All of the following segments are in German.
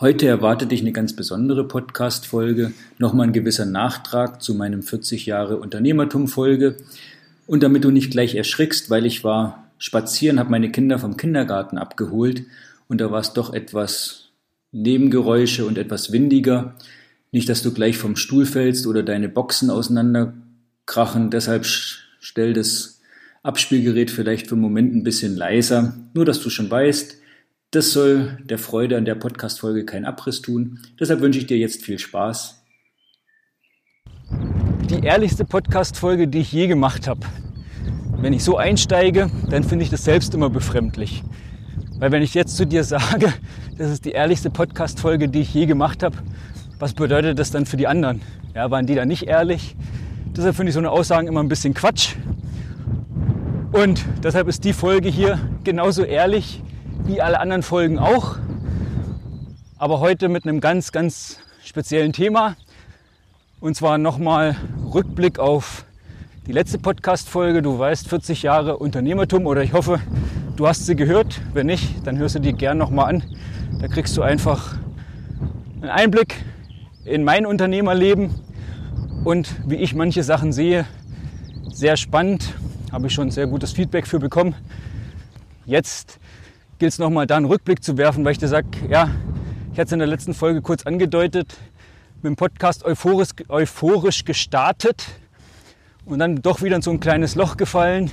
Heute erwartet dich eine ganz besondere Podcast-Folge, nochmal ein gewisser Nachtrag zu meinem 40 Jahre Unternehmertum-Folge. Und damit du nicht gleich erschrickst, weil ich war spazieren, habe meine Kinder vom Kindergarten abgeholt und da war es doch etwas Nebengeräusche und etwas windiger. Nicht, dass du gleich vom Stuhl fällst oder deine Boxen auseinanderkrachen. Deshalb stell das Abspielgerät vielleicht für einen Moment ein bisschen leiser. Nur, dass du schon weißt, das soll der Freude an der Podcast-Folge keinen Abriss tun. Deshalb wünsche ich dir jetzt viel Spaß. Die ehrlichste Podcast-Folge, die ich je gemacht habe. Wenn ich so einsteige, dann finde ich das selbst immer befremdlich. Weil wenn ich jetzt zu dir sage, das ist die ehrlichste Podcast-Folge, die ich je gemacht habe, was bedeutet das dann für die anderen? Ja, waren die da nicht ehrlich? Deshalb finde ich so eine Aussagen immer ein bisschen Quatsch. Und deshalb ist die Folge hier genauso ehrlich wie alle anderen Folgen auch. Aber heute mit einem ganz, ganz speziellen Thema. Und zwar nochmal Rückblick auf die letzte Podcast-Folge. Du weißt, 40 Jahre Unternehmertum oder ich hoffe, du hast sie gehört. Wenn nicht, dann hörst du die gern nochmal an. Da kriegst du einfach einen Einblick in mein Unternehmerleben und wie ich manche Sachen sehe. Sehr spannend, habe ich schon sehr gutes Feedback für bekommen. Jetzt gilt es nochmal da einen Rückblick zu werfen, weil ich dir sage, ja, ich hatte es in der letzten Folge kurz angedeutet, mit dem Podcast euphorisch, euphorisch gestartet und dann doch wieder in so ein kleines Loch gefallen,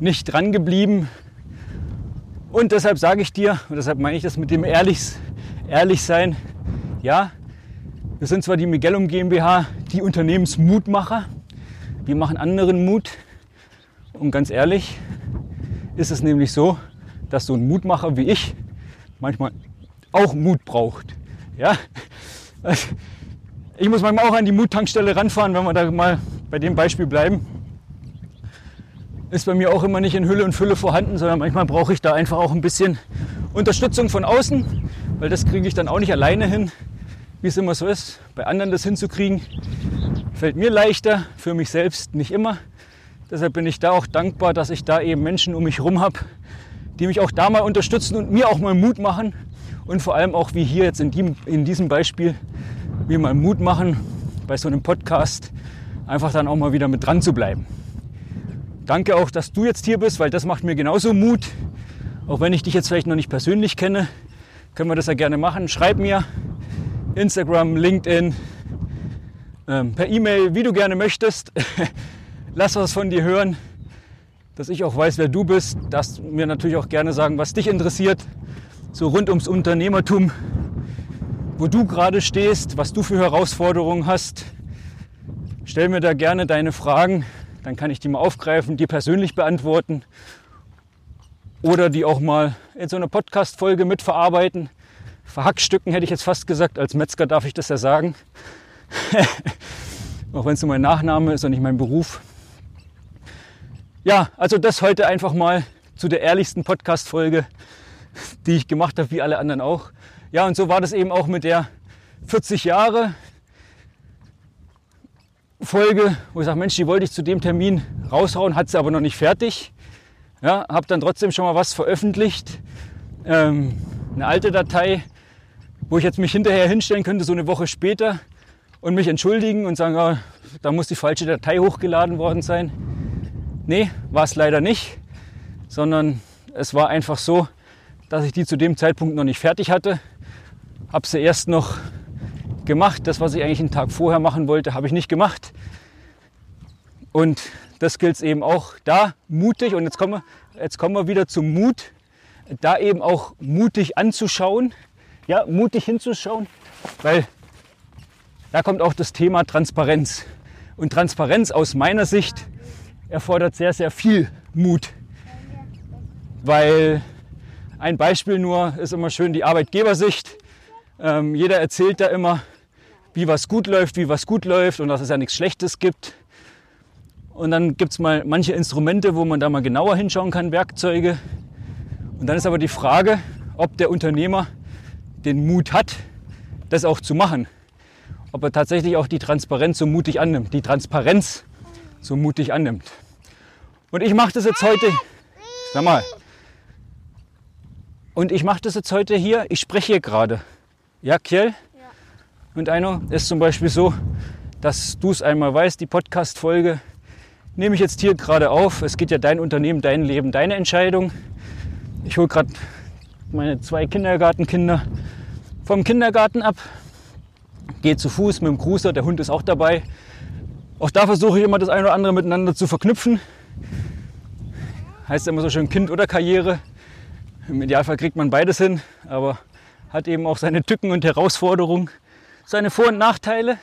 nicht dran geblieben. Und deshalb sage ich dir, und deshalb meine ich das mit dem ehrlich, ehrlich sein, ja, wir sind zwar die Miguelum GmbH, die Unternehmensmutmacher, wir machen anderen Mut. Und ganz ehrlich ist es nämlich so, dass so ein Mutmacher wie ich manchmal auch Mut braucht. Ja? Ich muss manchmal auch an die Muttankstelle ranfahren, wenn wir da mal bei dem Beispiel bleiben. Ist bei mir auch immer nicht in Hülle und Fülle vorhanden, sondern manchmal brauche ich da einfach auch ein bisschen Unterstützung von außen, weil das kriege ich dann auch nicht alleine hin, wie es immer so ist. Bei anderen das hinzukriegen, fällt mir leichter, für mich selbst nicht immer. Deshalb bin ich da auch dankbar, dass ich da eben Menschen um mich herum habe, die mich auch da mal unterstützen und mir auch mal Mut machen. Und vor allem auch wie hier jetzt in, die, in diesem Beispiel mir mal Mut machen, bei so einem Podcast einfach dann auch mal wieder mit dran zu bleiben. Danke auch, dass du jetzt hier bist, weil das macht mir genauso Mut. Auch wenn ich dich jetzt vielleicht noch nicht persönlich kenne, können wir das ja gerne machen. Schreib mir Instagram, LinkedIn, ähm, per E-Mail, wie du gerne möchtest. Lass was von dir hören dass ich auch weiß, wer du bist, dass mir natürlich auch gerne sagen, was dich interessiert, so rund ums Unternehmertum, wo du gerade stehst, was du für Herausforderungen hast. Stell mir da gerne deine Fragen, dann kann ich die mal aufgreifen, die persönlich beantworten oder die auch mal in so einer Podcast-Folge mitverarbeiten. Verhackstücken hätte ich jetzt fast gesagt, als Metzger darf ich das ja sagen. auch wenn es nur mein Nachname ist und nicht mein Beruf. Ja, also das heute einfach mal zu der ehrlichsten Podcast-Folge, die ich gemacht habe, wie alle anderen auch. Ja, und so war das eben auch mit der 40 Jahre Folge, wo ich sage, Mensch, die wollte ich zu dem Termin raushauen, hat sie aber noch nicht fertig. Ja, habe dann trotzdem schon mal was veröffentlicht. Ähm, eine alte Datei, wo ich jetzt mich hinterher hinstellen könnte, so eine Woche später und mich entschuldigen und sagen, ja, da muss die falsche Datei hochgeladen worden sein. Nee, war es leider nicht, sondern es war einfach so, dass ich die zu dem Zeitpunkt noch nicht fertig hatte. Habe sie erst noch gemacht. Das, was ich eigentlich einen Tag vorher machen wollte, habe ich nicht gemacht. Und das gilt eben auch da mutig. Und jetzt kommen, wir, jetzt kommen wir wieder zum Mut, da eben auch mutig anzuschauen, ja, mutig hinzuschauen, weil da kommt auch das Thema Transparenz. Und Transparenz aus meiner Sicht erfordert sehr, sehr viel Mut. Weil ein Beispiel nur ist immer schön die Arbeitgebersicht. Ähm, jeder erzählt da immer, wie was gut läuft, wie was gut läuft und dass es ja nichts Schlechtes gibt. Und dann gibt es mal manche Instrumente, wo man da mal genauer hinschauen kann, Werkzeuge. Und dann ist aber die Frage, ob der Unternehmer den Mut hat, das auch zu machen. Ob er tatsächlich auch die Transparenz so mutig annimmt. Die Transparenz so mutig annimmt. Und ich mache das jetzt heute, sag mal, und ich mache das jetzt heute hier, ich spreche hier gerade. Ja, Kjell? Und Eino, ist zum Beispiel so, dass du es einmal weißt, die Podcast-Folge nehme ich jetzt hier gerade auf. Es geht ja dein Unternehmen, dein Leben, deine Entscheidung. Ich hole gerade meine zwei Kindergartenkinder vom Kindergarten ab, gehe zu Fuß mit dem Cruiser, der Hund ist auch dabei. Auch da versuche ich immer das eine oder andere miteinander zu verknüpfen. Heißt immer so schön Kind oder Karriere. Im Idealfall kriegt man beides hin, aber hat eben auch seine Tücken und Herausforderungen seine Vor- und Nachteile.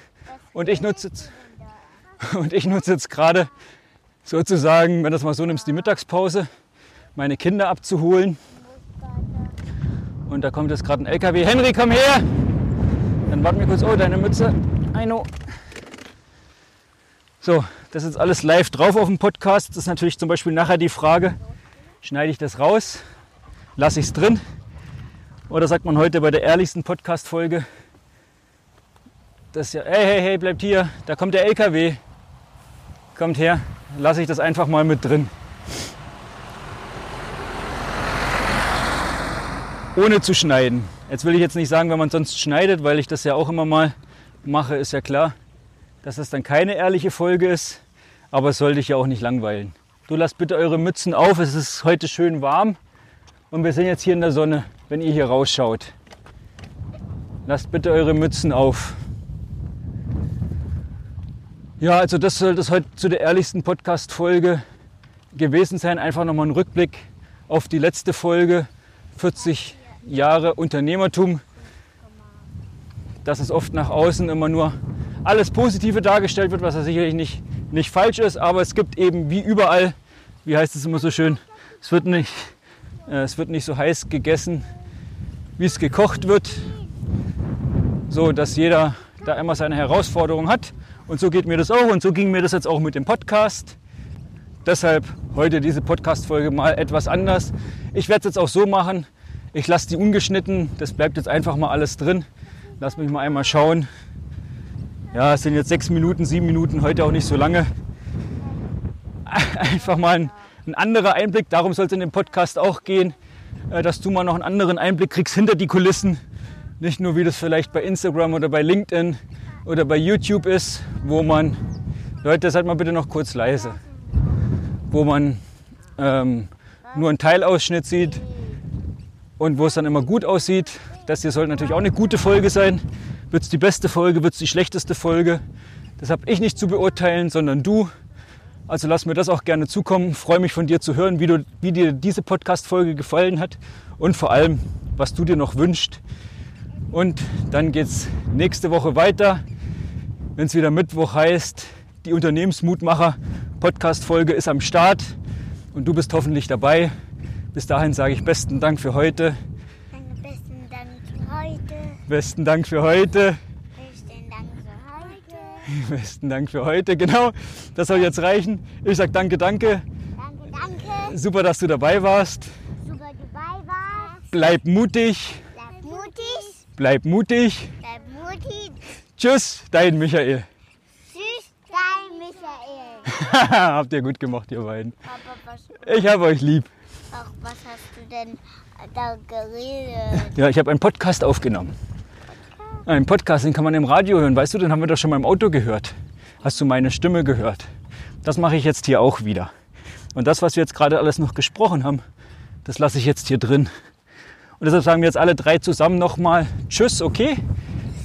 Und ich nutze jetzt, und ich nutze jetzt gerade sozusagen, wenn du das mal so nimmst, die Mittagspause, meine Kinder abzuholen. Und da kommt jetzt gerade ein LKW. Henry, komm her! Dann warten wir kurz. Oh, deine Mütze. Eino. So, das ist alles live drauf auf dem Podcast. Das ist natürlich zum Beispiel nachher die Frage, schneide ich das raus? Lasse ich es drin? Oder sagt man heute bei der ehrlichsten Podcast-Folge, das ja, hey, hey, hey, bleibt hier, da kommt der LKW. Kommt her, lasse ich das einfach mal mit drin. Ohne zu schneiden. Jetzt will ich jetzt nicht sagen, wenn man sonst schneidet, weil ich das ja auch immer mal mache, ist ja klar, dass das dann keine ehrliche Folge ist. Aber es soll dich ja auch nicht langweilen. Du lasst bitte eure Mützen auf, es ist heute schön warm und wir sind jetzt hier in der Sonne, wenn ihr hier rausschaut. Lasst bitte eure Mützen auf. Ja, also das soll das heute zu der ehrlichsten Podcast-Folge gewesen sein. Einfach nochmal ein Rückblick auf die letzte Folge. 40 Jahre Unternehmertum. Dass es oft nach außen immer nur alles Positive dargestellt wird, was ja sicherlich nicht, nicht falsch ist. Aber es gibt eben wie überall, wie heißt es immer so schön, es wird nicht, äh, es wird nicht so heiß gegessen, wie es gekocht wird. So, dass jeder da immer seine Herausforderung hat. Und so geht mir das auch und so ging mir das jetzt auch mit dem Podcast. Deshalb heute diese Podcast-Folge mal etwas anders. Ich werde es jetzt auch so machen. Ich lasse die ungeschnitten. Das bleibt jetzt einfach mal alles drin. Lass mich mal einmal schauen. Ja, es sind jetzt sechs Minuten, sieben Minuten, heute auch nicht so lange. Einfach mal ein, ein anderer Einblick. Darum soll es in dem Podcast auch gehen, äh, dass du mal noch einen anderen Einblick kriegst hinter die Kulissen. Nicht nur, wie das vielleicht bei Instagram oder bei LinkedIn oder bei YouTube ist, wo man, Leute, seid mal bitte noch kurz leise, wo man ähm, nur einen Teilausschnitt sieht und wo es dann immer gut aussieht. Das hier sollte natürlich auch eine gute Folge sein. Wird es die beste Folge, wird es die schlechteste Folge? Das habe ich nicht zu beurteilen, sondern du. Also lass mir das auch gerne zukommen. Freue mich von dir zu hören, wie, du, wie dir diese Podcast-Folge gefallen hat und vor allem, was du dir noch wünschst. Und dann geht es nächste Woche weiter, wenn es wieder Mittwoch heißt, die Unternehmensmutmacher Podcast-Folge ist am Start und du bist hoffentlich dabei. Bis dahin sage ich besten Dank für heute. Danke, besten Dank für heute. Besten Dank für heute. Besten Dank für heute. Besten Dank für heute. Genau, das soll jetzt reichen. Ich sage danke, danke. Danke, danke. Super, dass du dabei warst. Super dabei warst. Bleib mutig. Bleib mutig. Bleib mutig. Bleib mutig. Tschüss, dein Michael. Tschüss, dein Michael. Habt ihr gut gemacht, ihr beiden. Ich habe euch lieb. ach, was hast du denn da geredet? Ja, ich habe einen Podcast aufgenommen. Einen Podcast, den kann man im Radio hören. Weißt du, den haben wir doch schon mal im Auto gehört. Hast du meine Stimme gehört? Das mache ich jetzt hier auch wieder. Und das, was wir jetzt gerade alles noch gesprochen haben, das lasse ich jetzt hier drin. Und deshalb sagen wir jetzt alle drei zusammen nochmal Tschüss, okay?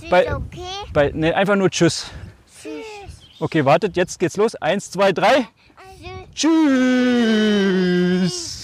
Tschüss, Bei- okay? Bei, nee, einfach nur Tschüss. Tschüss. Okay, wartet, jetzt geht's los. Eins, zwei, drei. Tschüss. Tschüss.